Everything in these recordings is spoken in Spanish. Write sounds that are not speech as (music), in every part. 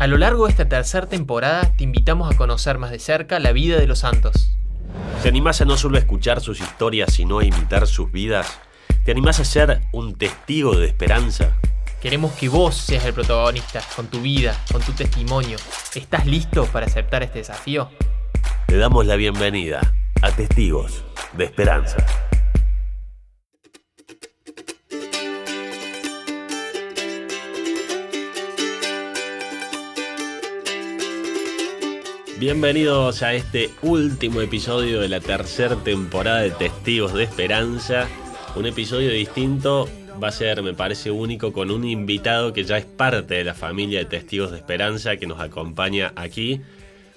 A lo largo de esta tercera temporada te invitamos a conocer más de cerca la vida de los santos. ¿Te animás a no solo escuchar sus historias, sino a imitar sus vidas? ¿Te animás a ser un testigo de esperanza? Queremos que vos seas el protagonista, con tu vida, con tu testimonio. ¿Estás listo para aceptar este desafío? Te damos la bienvenida a Testigos de Esperanza. Bienvenidos a este último episodio de la tercera temporada de Testigos de Esperanza. Un episodio distinto, va a ser, me parece, único con un invitado que ya es parte de la familia de Testigos de Esperanza que nos acompaña aquí.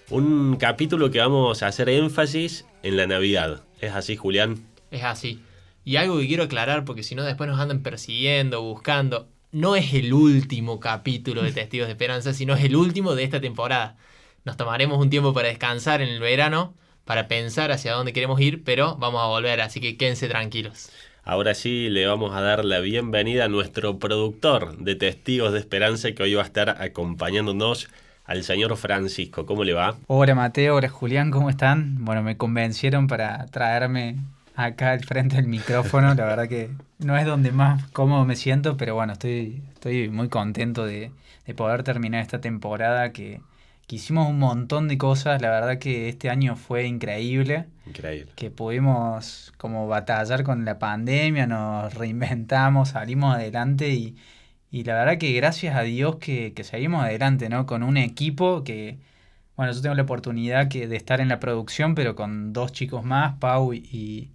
Un capítulo que vamos a hacer énfasis en la Navidad. ¿Es así, Julián? Es así. Y algo que quiero aclarar, porque si no después nos andan persiguiendo, buscando. No es el último capítulo de Testigos de Esperanza, sino es el último de esta temporada. Nos tomaremos un tiempo para descansar en el verano, para pensar hacia dónde queremos ir, pero vamos a volver, así que quédense tranquilos. Ahora sí le vamos a dar la bienvenida a nuestro productor de Testigos de Esperanza que hoy va a estar acompañándonos al señor Francisco. ¿Cómo le va? Hola Mateo, hola Julián, ¿cómo están? Bueno, me convencieron para traerme acá al frente del micrófono. La verdad que no es donde más cómodo me siento, pero bueno, estoy, estoy muy contento de, de poder terminar esta temporada que, que hicimos un montón de cosas. La verdad que este año fue increíble. Increíble. Que pudimos como batallar con la pandemia, nos reinventamos, salimos adelante y, y la verdad que gracias a Dios que, que, seguimos adelante, ¿no? Con un equipo que, bueno, yo tengo la oportunidad que, de estar en la producción, pero con dos chicos más, Pau y,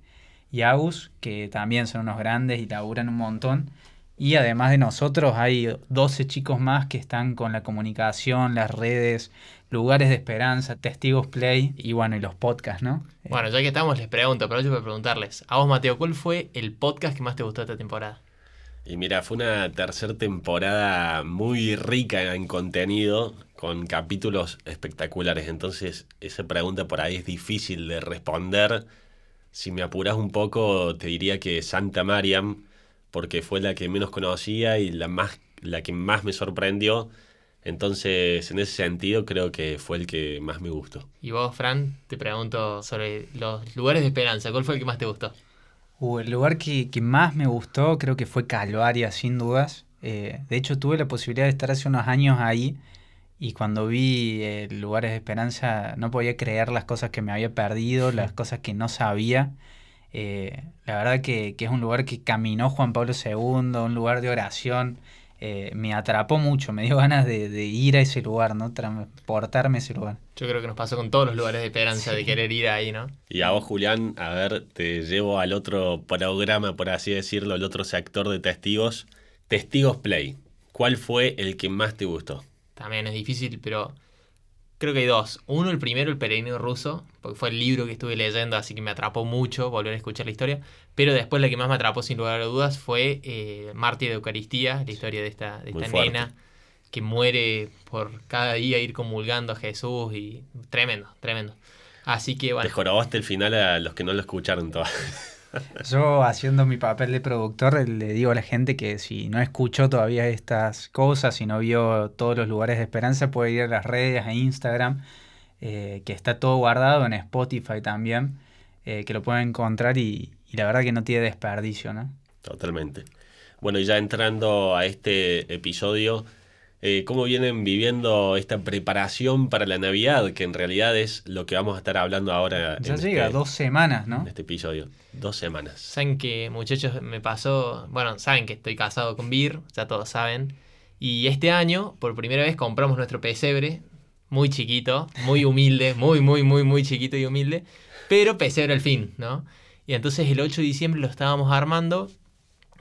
y Agus, que también son unos grandes y laburan un montón. Y además de nosotros hay 12 chicos más que están con la comunicación, las redes, lugares de esperanza, testigos play y bueno, y los podcasts, ¿no? Bueno, ya que estamos les pregunto, pero yo voy a preguntarles. A vos, Mateo, ¿cuál fue el podcast que más te gustó esta temporada? Y mira, fue una tercera temporada muy rica en contenido, con capítulos espectaculares. Entonces, esa pregunta por ahí es difícil de responder. Si me apuras un poco, te diría que Santa Mariam porque fue la que menos conocía y la, más, la que más me sorprendió. Entonces, en ese sentido, creo que fue el que más me gustó. Y vos, Fran, te pregunto sobre los lugares de esperanza. ¿Cuál fue el que más te gustó? Uh, el lugar que, que, más me gustó creo que fue Calvaria, sin dudas. Eh, de hecho, tuve la posibilidad de estar hace unos años ahí y cuando vi eh, lugares de esperanza no podía creer las cosas que me había perdido, las (laughs) cosas que no sabía. Eh, la verdad que, que, es un lugar que caminó Juan Pablo II, un lugar de oración. Eh, me atrapó mucho, me dio (laughs) ganas de, de, ir a ese lugar, ¿no? Transportarme a ese lugar. Yo creo que nos pasó con todos los lugares de esperanza sí. de querer ir ahí, ¿no? Y a vos, Julián, a ver, te llevo al otro programa, por así decirlo, al otro sector de testigos. Testigos Play. ¿Cuál fue el que más te gustó? También es difícil, pero Creo que hay dos. Uno, el primero, el peregrino ruso, porque fue el libro que estuve leyendo, así que me atrapó mucho volver a escuchar la historia. Pero después la que más me atrapó, sin lugar a dudas, fue eh, Mártir de Eucaristía, la historia de esta, de esta nena que muere por cada día ir comulgando a Jesús y tremendo, tremendo. Así que bueno. Te jorobaste el final a los que no lo escucharon todavía. (laughs) Yo haciendo mi papel de productor le digo a la gente que si no escuchó todavía estas cosas, si no vio todos los lugares de esperanza, puede ir a las redes, a Instagram, eh, que está todo guardado en Spotify también, eh, que lo pueden encontrar y, y, la verdad que no tiene desperdicio, ¿no? Totalmente. Bueno, y ya entrando a este episodio, eh, ¿cómo vienen viviendo esta preparación para la Navidad? Que en realidad es lo que vamos a estar hablando ahora. Ya llega, este, dos semanas, ¿no? En este episodio. Dos semanas. Saben que, muchachos, me pasó. Bueno, saben que estoy casado con Bir, ya todos saben. Y este año, por primera vez, compramos nuestro pesebre. Muy chiquito, muy humilde, (laughs) muy, muy, muy, muy chiquito y humilde. Pero pesebre al fin, ¿no? Y entonces el 8 de diciembre lo estábamos armando.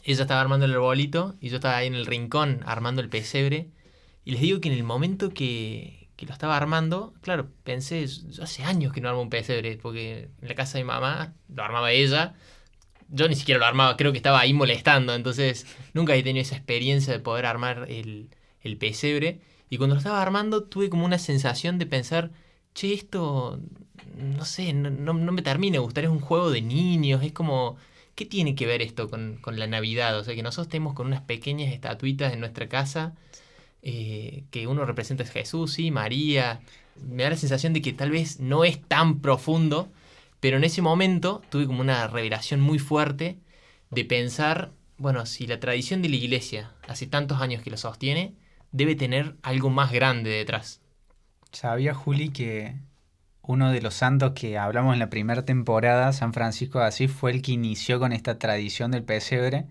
Ella estaba armando el arbolito y yo estaba ahí en el rincón armando el pesebre. Y les digo que en el momento que, que, lo estaba armando, claro, pensé, yo hace años que no armo un pesebre, porque en la casa de mi mamá lo armaba ella, yo ni siquiera lo armaba, creo que estaba ahí molestando, entonces nunca he tenido esa experiencia de poder armar el, el pesebre. Y cuando lo estaba armando tuve como una sensación de pensar, che, esto, no sé, no, no, no me termina gustar, es un juego de niños, es como... ¿Qué tiene que ver esto con, con la Navidad? O sea, que nosotros estemos con unas pequeñas estatuitas en nuestra casa eh, que uno representa a Jesús, sí, María. Me da la sensación de que tal vez no es tan profundo, pero en ese momento tuve como una revelación muy fuerte de pensar, bueno, si la tradición de la iglesia, hace tantos años que lo sostiene, debe tener algo más grande detrás. Sabía, Juli, que uno de los santos que hablamos en la primera temporada, San Francisco de Asís, fue el que inició con esta tradición del pesebre.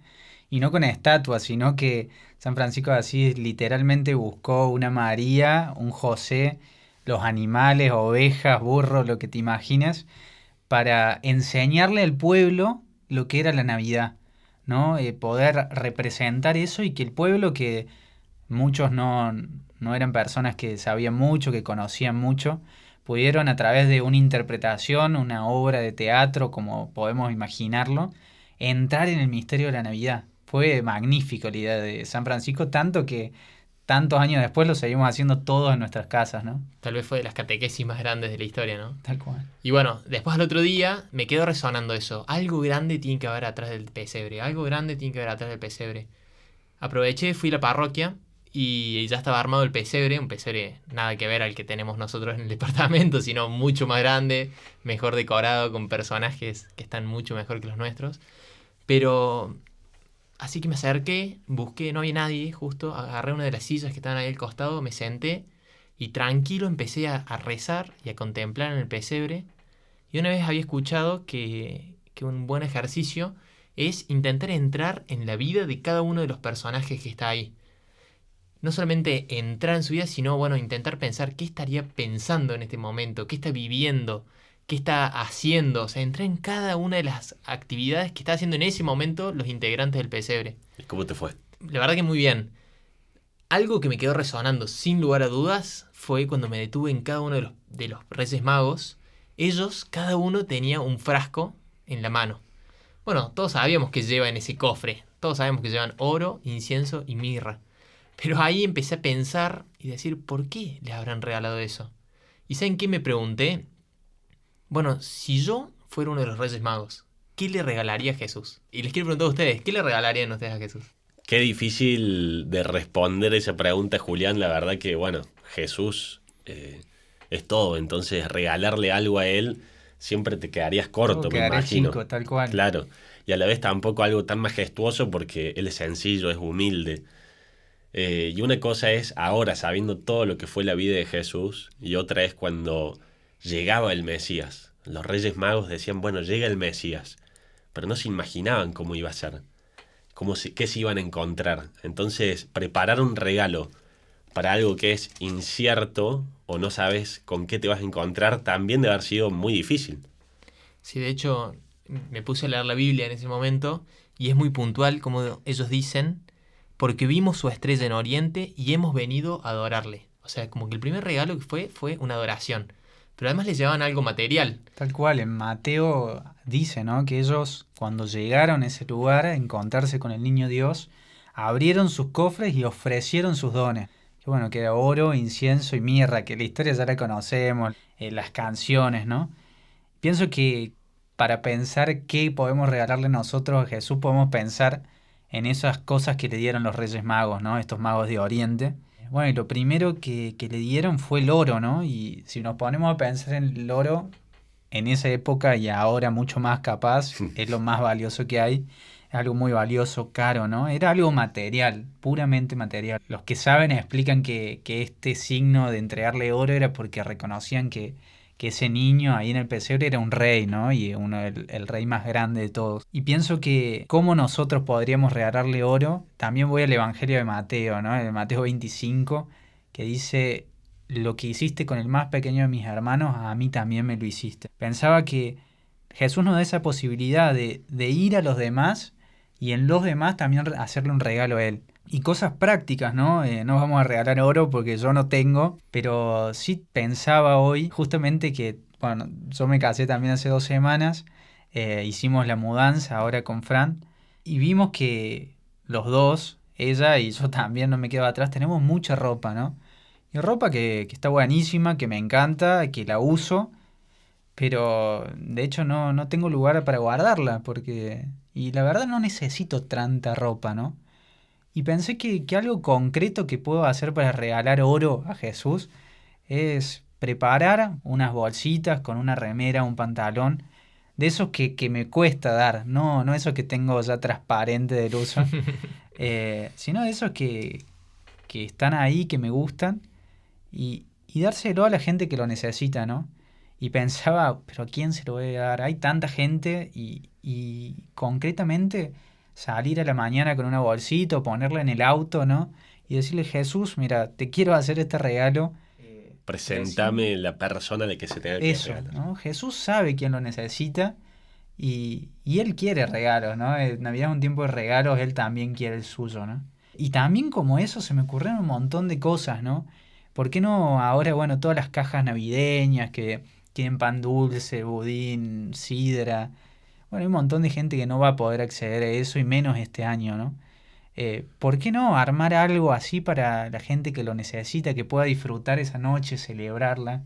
Y no con estatuas, sino que San Francisco de Asís literalmente buscó una María, un José, los animales, ovejas, burros, lo que te imaginas, para enseñarle al pueblo lo que era la Navidad, ¿no? Eh, poder representar eso y que el pueblo, que muchos no, no eran personas que sabían mucho, que conocían mucho, pudieron a través de una interpretación, una obra de teatro, como podemos imaginarlo, entrar en el misterio de la Navidad. Fue magnífico la idea de San Francisco, tanto que tantos años después lo seguimos haciendo todos en nuestras casas, ¿no? Tal vez fue de las catequesis más grandes de la historia, ¿no? Tal cual. Y bueno, después al otro día me quedó resonando eso. Algo grande tiene que haber atrás del pesebre, algo grande tiene que haber atrás del pesebre. Aproveché, fui a la parroquia y ya estaba armado el pesebre, un pesebre nada que ver al que tenemos nosotros en el (laughs) departamento, sino mucho más grande, mejor decorado, con personajes que están mucho mejor que los nuestros. Pero Así que me acerqué, busqué, no había nadie, justo agarré una de las sillas que estaban ahí al costado, me senté y tranquilo empecé a, rezar y a contemplar en el pesebre. Y una vez había escuchado que, que un buen ejercicio es intentar entrar en la vida de cada uno de los personajes que está ahí. No solamente entrar en su vida, sino bueno, intentar pensar qué estaría pensando en este momento, qué está viviendo, qué está haciendo, o sea, entré en cada una de las actividades que está haciendo en ese momento los integrantes del pesebre. ¿Y cómo te fue? La verdad que muy bien. Algo que me quedó resonando sin lugar a dudas fue cuando me detuve en cada uno de los, de los Reyes Magos. Ellos, cada uno tenía un frasco en la mano. Bueno, todos sabíamos que lleva en ese cofre. Todos sabemos que llevan oro, incienso y mirra. Pero ahí empecé a pensar y decir, ¿por qué les habrán regalado eso? ¿Y saben qué me pregunté? Bueno, si yo fuera uno de los Reyes Magos, ¿qué le regalaría a Jesús? Y les quiero preguntar a ustedes, ¿qué le regalarían ustedes a Jesús? Qué difícil de responder esa pregunta, Julián. La verdad que, bueno, Jesús eh, es todo. Entonces, regalarle algo a él siempre te quedarías corto, me imagino. Chico, tal cual. Claro. Y a la vez tampoco algo tan majestuoso porque él es sencillo, es humilde. Eh, y una cosa es ahora, sabiendo todo lo que fue la vida de Jesús, y otra es cuando llegaba el Mesías. Los reyes magos decían, bueno, llega el Mesías, pero no se imaginaban cómo iba a ser, cómo qué se iban a encontrar. Entonces, preparar un regalo para algo que es incierto o no sabes con qué te vas a encontrar también debe haber sido muy difícil. Sí, de hecho, me puse a leer la Biblia en ese momento y es muy puntual como ellos dicen, porque vimos su estrella en Oriente y hemos venido a adorarle. O sea, como que el primer regalo que fue fue una adoración pero además les llevaban algo material. Tal cual, en Mateo dice, ¿no? Que ellos cuando llegaron a ese lugar a encontrarse con el niño Dios, abrieron sus cofres y ofrecieron sus dones. Que bueno, que era oro, incienso y mirra, que la historia ya la conocemos, eh, las canciones, ¿no? Pienso que para pensar qué podemos regalarle nosotros a Jesús, podemos pensar en esas cosas que le dieron los Reyes Magos, ¿no? Estos magos de Oriente bueno, y lo primero que, le dieron fue el oro, ¿no? Y si nos ponemos a pensar en el oro, en esa época y ahora mucho más capaz, es lo más valioso que hay. Es algo muy valioso, caro, ¿no? Era algo material, puramente material. Los que saben explican que, que este signo de entregarle oro era porque reconocían que, que ese niño ahí en el pesebre era un rey, ¿no? Y uno el, rey más grande de todos. Y pienso que cómo nosotros podríamos regalarle oro, también voy al Evangelio de Mateo, ¿no? El Mateo 25, que dice, lo que hiciste con el más pequeño de mis hermanos, a mí también me lo hiciste. Pensaba que Jesús nos da esa posibilidad de, de ir a los demás y en los demás también hacerle un regalo a Él y cosas prácticas, ¿no? Eh, no vamos a regalar oro porque yo no tengo, pero sí pensaba hoy justamente que, bueno, yo me casé también hace dos semanas, eh, hicimos la mudanza ahora con Fran y vimos que los dos, ella y yo también, no me quedo atrás, tenemos mucha ropa, ¿no? Y ropa que, que está buenísima, que me encanta, que la uso, pero de hecho no, no tengo lugar para guardarla porque... Y la verdad no necesito tanta ropa, ¿no? Y pensé que, que algo concreto que puedo hacer para regalar oro a Jesús es preparar unas bolsitas con una remera, un pantalón, de esos que, que me cuesta dar, no, no esos que tengo ya transparente del uso, (laughs) eh, sino de esos que, que están ahí, que me gustan, y, y dárselo a la gente que lo necesita, ¿no? Y pensaba, pero ¿a quién se lo voy a dar? Hay tanta gente y, y concretamente salir a la mañana con una bolsita o ponerla en el auto, ¿no? Y decirle, Jesús, mira, te quiero hacer este regalo Presentame la persona de que se tenga que Eso, ¿no? Jesús sabe quién lo necesita y, y, Él quiere regalos, ¿no? Eh, Navidad es un tiempo de regalos, Él también quiere el suyo, ¿no? Y también como eso se me ocurrieron un montón de cosas, ¿no? ¿Por qué no ahora, bueno, todas las cajas navideñas que tienen pan dulce, budín, sidra? Bueno, hay un montón de gente que no va a poder acceder a eso y menos este año, ¿no? Eh, ¿Por qué no armar algo así para la gente que lo necesita, que pueda disfrutar esa noche, celebrarla?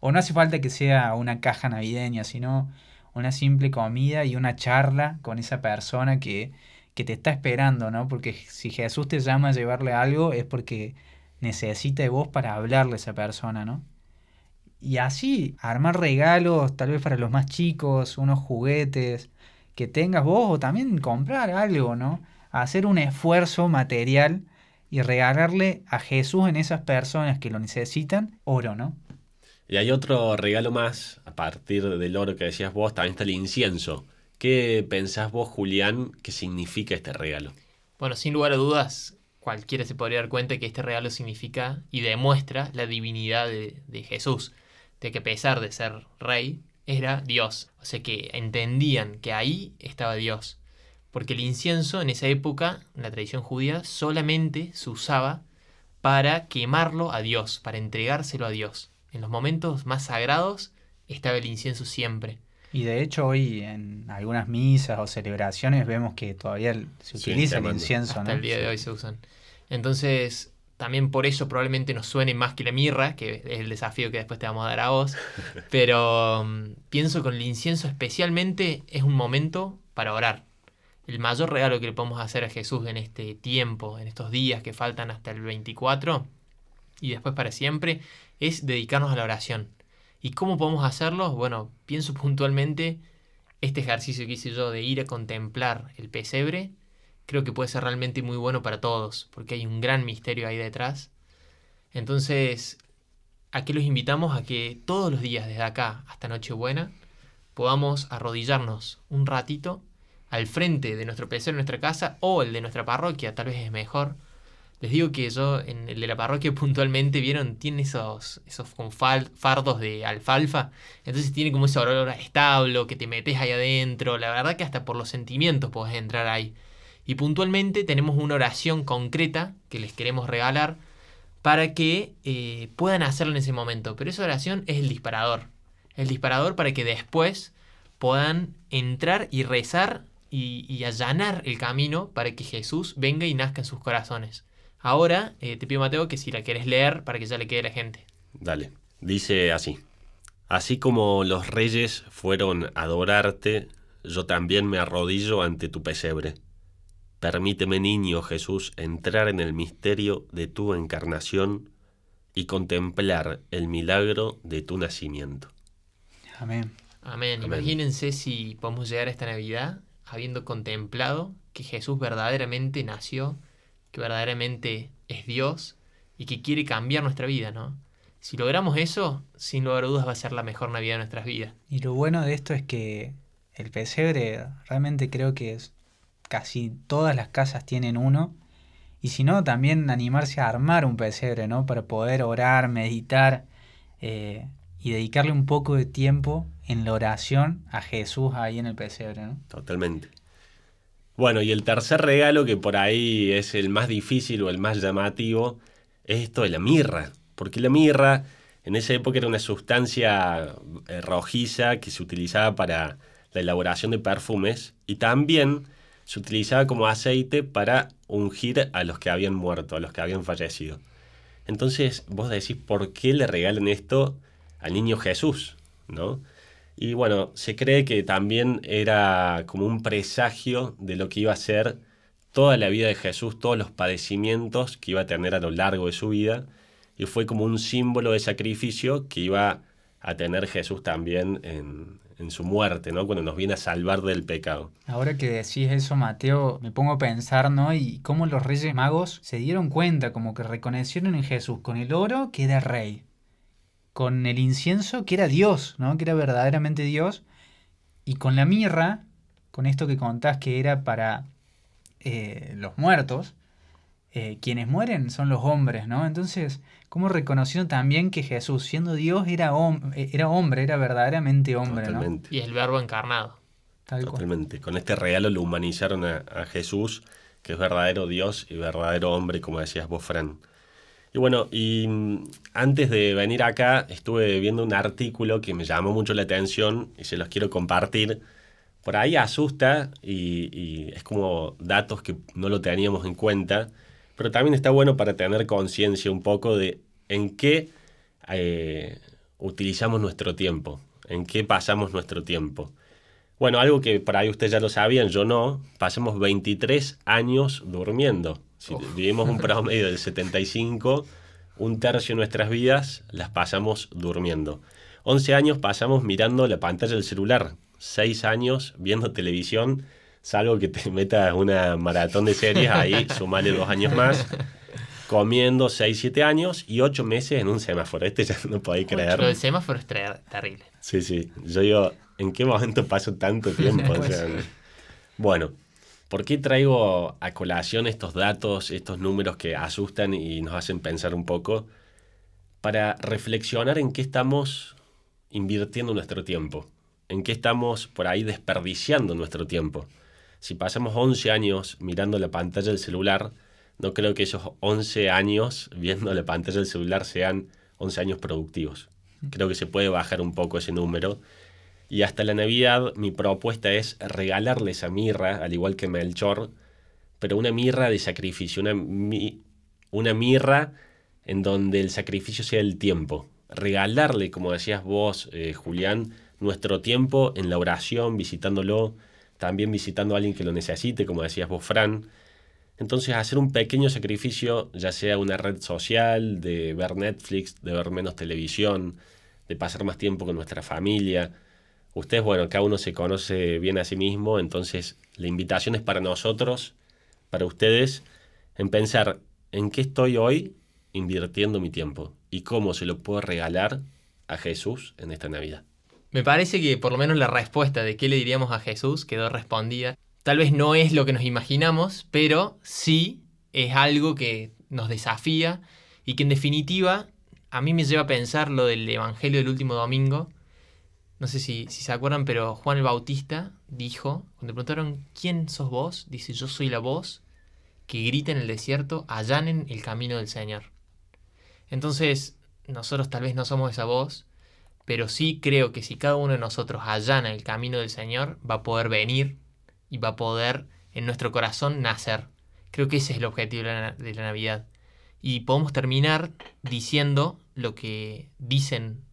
O no hace falta que sea una caja navideña, sino una simple comida y una charla con esa persona que, que te está esperando, ¿no? Porque si Jesús te llama a llevarle algo es porque necesita de vos para hablarle a esa persona, ¿no? Y así, armar regalos, tal vez para los más chicos, unos juguetes que tengas vos, o también comprar algo, ¿no? hacer un esfuerzo material y regalarle a Jesús en esas personas que lo necesitan oro, ¿no? Y hay otro regalo más, a partir del oro que decías vos, también está el incienso. ¿Qué pensás vos, Julián, que significa este regalo? Bueno, sin lugar a dudas, cualquiera se podría dar cuenta que este regalo significa y demuestra la divinidad de, de Jesús, de que a pesar de ser rey, era Dios. O sea que entendían que ahí estaba Dios porque el incienso en esa época, en la tradición judía, solamente se usaba para quemarlo a Dios, para entregárselo a Dios. En los momentos más sagrados estaba el incienso siempre. Y de hecho hoy en algunas misas o celebraciones vemos que todavía se utiliza el incienso. Hasta el día de hoy se usan. Entonces, también por eso probablemente nos suene más que la mirra, que es el desafío que después te vamos a dar a vos. (laughs) Pero um, pienso con el incienso especialmente es un momento para orar el mayor regalo que le podemos hacer a Jesús en este tiempo, en estos días que faltan hasta el 24 y después para siempre, es dedicarnos a la oración. ¿Y cómo podemos hacerlo? Bueno, pienso puntualmente este ejercicio que hice yo de ir a contemplar el pesebre, creo que puede ser realmente muy bueno para todos, porque hay un gran misterio ahí detrás. Entonces, aquí los invitamos a que todos los días, desde acá hasta Nochebuena, podamos arrodillarnos un ratito al frente de nuestro PC en nuestra casa o el de nuestra parroquia, tal vez es mejor. Les digo que yo en el de la parroquia (laughs) puntualmente, ¿vieron? Tiene esos, esos fardos de alfalfa. Entonces tiene como ese olor a establo que te metes ahí adentro. La verdad que hasta por los sentimientos podés entrar ahí. Y puntualmente tenemos una oración concreta que les queremos regalar para que eh, puedan hacerlo en ese momento. Pero esa oración es el disparador. El disparador para que después puedan entrar y rezar y, allanar el camino para que Jesús venga y nazca en sus corazones. Ahora eh, te pido, Mateo, que si la quieres leer para que ya le quede a la gente. Dale. Dice así. Así como los reyes fueron a adorarte, yo también me arrodillo ante tu pesebre. Permíteme, niño Jesús, entrar en el misterio de tu encarnación y contemplar el milagro de tu nacimiento. Amén. Amén. Amén. Imagínense si podemos llegar a esta Navidad habiendo contemplado que Jesús verdaderamente nació, que verdaderamente es Dios y que quiere cambiar nuestra vida, ¿no? Si logramos eso, sin lugar a dudas va a ser la mejor Navidad de nuestras vidas. Y lo bueno de esto es que el pesebre realmente creo que es, casi todas las casas tienen uno. Y si no, también animarse a armar un pesebre, ¿no? Para poder orar, meditar eh, y dedicarle un poco de tiempo en la oración a Jesús ahí en el pesebre, ¿no? Totalmente. Bueno, y el tercer regalo, que por ahí es el más difícil o el más llamativo, es esto de la mirra. Porque la mirra en esa época era una sustancia eh, rojiza que se utilizaba para la elaboración de perfumes y también se utilizaba como aceite para ungir a los que habían muerto, a los que habían fallecido. Entonces vos decís, ¿por qué le regalan esto al niño Jesús? ¿No? Y bueno, se cree que también era como un presagio de lo que iba a ser toda la vida de Jesús, todos los padecimientos que iba a tener a lo largo de su vida, y fue como un símbolo de sacrificio que iba a tener Jesús también en, en su muerte, ¿no? Cuando nos viene a salvar del pecado. Ahora que decís eso, Mateo, me pongo a pensar, ¿no? Y cómo los reyes magos se dieron cuenta, como que reconocieron en Jesús con el oro que era rey, con el incienso que era Dios, ¿no? Que era verdaderamente Dios, y con la mirra, con esto que contás que era para eh, los muertos, eh, quienes mueren son los hombres, ¿no? Entonces, ¿cómo reconocieron también que Jesús, siendo Dios, era, eh, era hombre, era verdaderamente hombre, Totalmente. Y el verbo encarnado. Totalmente. Con este regalo lo humanizaron a, Jesús, que es verdadero Dios y verdadero hombre, como decías vos, Fran. Y bueno, y mm, antes de venir acá estuve viendo un artículo que me llamó mucho la atención y se los quiero compartir. Por ahí asusta y, y es como datos que no lo teníamos en cuenta pero también está bueno para tener conciencia un poco de en qué eh, utilizamos nuestro tiempo, en qué pasamos nuestro tiempo. Bueno, algo que por ahí ustedes ya lo sabían, yo no, pasamos 23 años durmiendo. Si vivimos un (laughs) promedio del 75, un tercio de nuestras vidas las pasamos durmiendo. 11 años pasamos mirando la pantalla del celular, 6 años viendo televisión salvo que te metas una maratón de series, ahí sumale dos años más, (laughs) comiendo 6, 7 años y 8 meses en un semáforo. Este ya (laughs) no podéis creer. Pero el semáforo es terrible. Sí, sí. Yo digo, ¿en qué momento paso tanto (laughs) tiempo? bueno, ¿por qué traigo a colación estos datos, estos números que asustan y nos hacen pensar un poco? Para reflexionar en qué estamos invirtiendo nuestro tiempo, en qué estamos por ahí desperdiciando nuestro tiempo si pasamos 11 años mirando la pantalla del celular, no creo que esos 11 años viendo la pantalla del celular sean 11 años productivos. Creo que se puede bajar un poco ese número. Y hasta la Navidad mi propuesta es regalarle esa mirra, al igual que Melchor, pero una mirra de sacrificio, una, una mirra en donde el sacrificio sea el tiempo. Regalarle, como decías vos, eh, Julián, nuestro tiempo en la oración, visitándolo, también visitando a alguien que lo necesite, como decías vos, Fran. Entonces, hacer un pequeño sacrificio, ya sea una red social, de ver Netflix, de ver menos televisión, de pasar más tiempo con nuestra familia. Ustedes, bueno, cada uno se conoce bien a sí mismo, entonces la invitación es para nosotros, para ustedes, en pensar en qué estoy hoy invirtiendo mi tiempo y cómo se lo puedo regalar a Jesús en esta Navidad. Me parece que por lo menos la respuesta de qué le diríamos a Jesús quedó respondida. Tal vez no es lo que nos imaginamos, pero sí es algo que nos desafía y que en definitiva a mí me lleva a pensar lo del Evangelio del último domingo. No sé si, se acuerdan, pero Juan el Bautista dijo, cuando preguntaron, ¿quién sos vos? Dice, yo soy la voz que grita en el desierto, allanen el camino del Señor. Entonces, nosotros tal vez no somos esa voz, pero sí creo que si cada uno de nosotros allana el camino del Señor, va a poder venir y va a poder en nuestro corazón nacer. Creo que ese es el objetivo de la, Navidad. Y podemos terminar diciendo lo que dicen,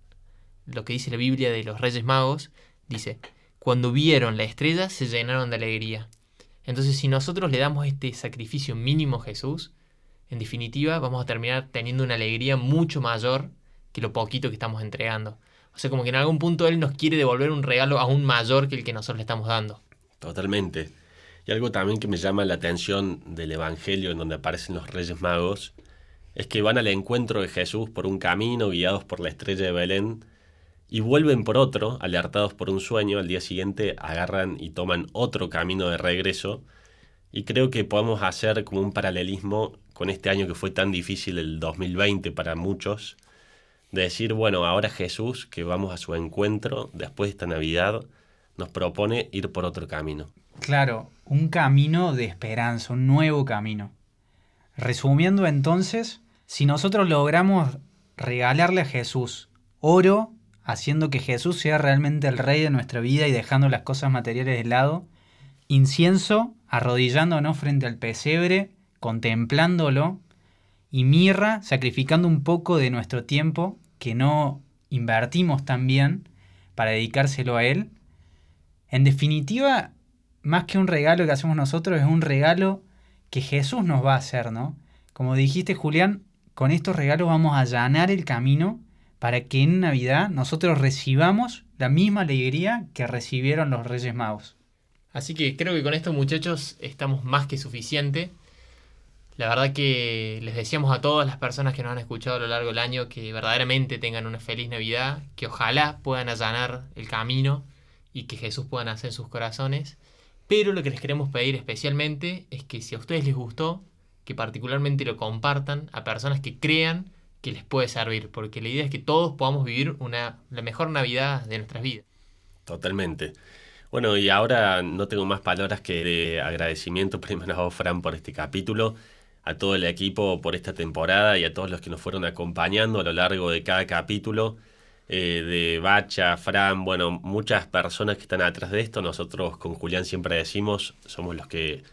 lo que dice la Biblia de los Reyes Magos. Dice, cuando vieron la estrella se llenaron de alegría. Entonces si nosotros le damos este sacrificio mínimo a Jesús, en definitiva vamos a terminar teniendo una alegría mucho mayor que lo poquito que estamos entregando. O sea, como que en algún punto Él nos quiere devolver un regalo aún mayor que el que nosotros le estamos dando. Totalmente. Y algo también que me llama la atención del Evangelio en donde aparecen los Reyes Magos es que van al encuentro de Jesús por un camino guiados por la estrella de Belén y vuelven por otro, alertados por un sueño, al día siguiente agarran y toman otro camino de regreso y creo que podemos hacer como un paralelismo con este año que fue tan difícil, el 2020 para muchos, de decir, bueno, ahora Jesús, que vamos a su encuentro después de esta Navidad, nos propone ir por otro camino. Claro, un camino de esperanza, un nuevo camino. Resumiendo entonces, si nosotros logramos regalarle a Jesús oro, haciendo que Jesús sea realmente el rey de nuestra vida y dejando las cosas materiales de lado, incienso, arrodillándonos frente al pesebre, contemplándolo, y mirra, sacrificando un poco de nuestro tiempo que no invertimos tan bien para dedicárselo a Él. En definitiva, más que un regalo que hacemos nosotros, es un regalo que Jesús nos va a hacer, ¿no? Como dijiste, Julián, con estos regalos vamos a allanar el camino para que en Navidad nosotros recibamos la misma alegría que recibieron los Reyes Magos. Así que creo que con estos muchachos estamos más que suficiente. La verdad que les deseamos a todas las personas que nos han escuchado a lo largo del año que verdaderamente tengan una feliz Navidad, que ojalá puedan allanar el camino y que Jesús pueda nacer en sus corazones. Pero lo que les queremos pedir especialmente es que si a ustedes les gustó, que particularmente lo compartan a personas que crean que les puede servir, porque la idea es que todos podamos vivir una, la mejor Navidad de nuestras vidas. Totalmente. Bueno, y ahora no tengo más palabras que de agradecimiento primero a Fran, por este capítulo, a todo el equipo por esta temporada y a todos los que nos fueron acompañando a lo largo de cada capítulo. Eh, de Bacha, Fran, bueno, muchas personas que están atrás de esto. Nosotros con Julián siempre decimos, somos los que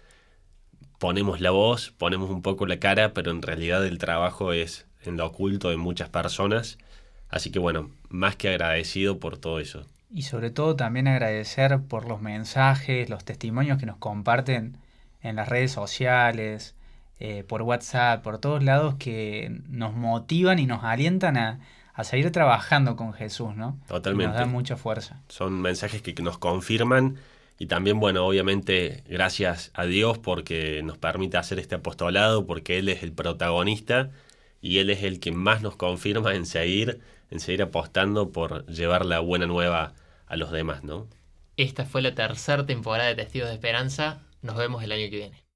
ponemos la voz, ponemos un poco la cara, pero en realidad el trabajo es en lo oculto de muchas personas. Así que bueno, más que agradecido por todo eso. Y sobre todo también agradecer por los mensajes, los testimonios que nos comparten en las redes sociales, eh, por WhatsApp, por todos lados que nos motivan y nos alientan a, a seguir trabajando con Jesús, ¿no? Totalmente. nos dan mucha fuerza. Son mensajes que nos confirman y también, bueno, obviamente gracias a Dios porque nos permite hacer este apostolado, porque Él es el protagonista y Él es el que más nos confirma en seguir, en seguir apostando por llevar la buena nueva a los demás, ¿no? Esta fue la tercera temporada de Testigos de Esperanza. Nos vemos el año que viene.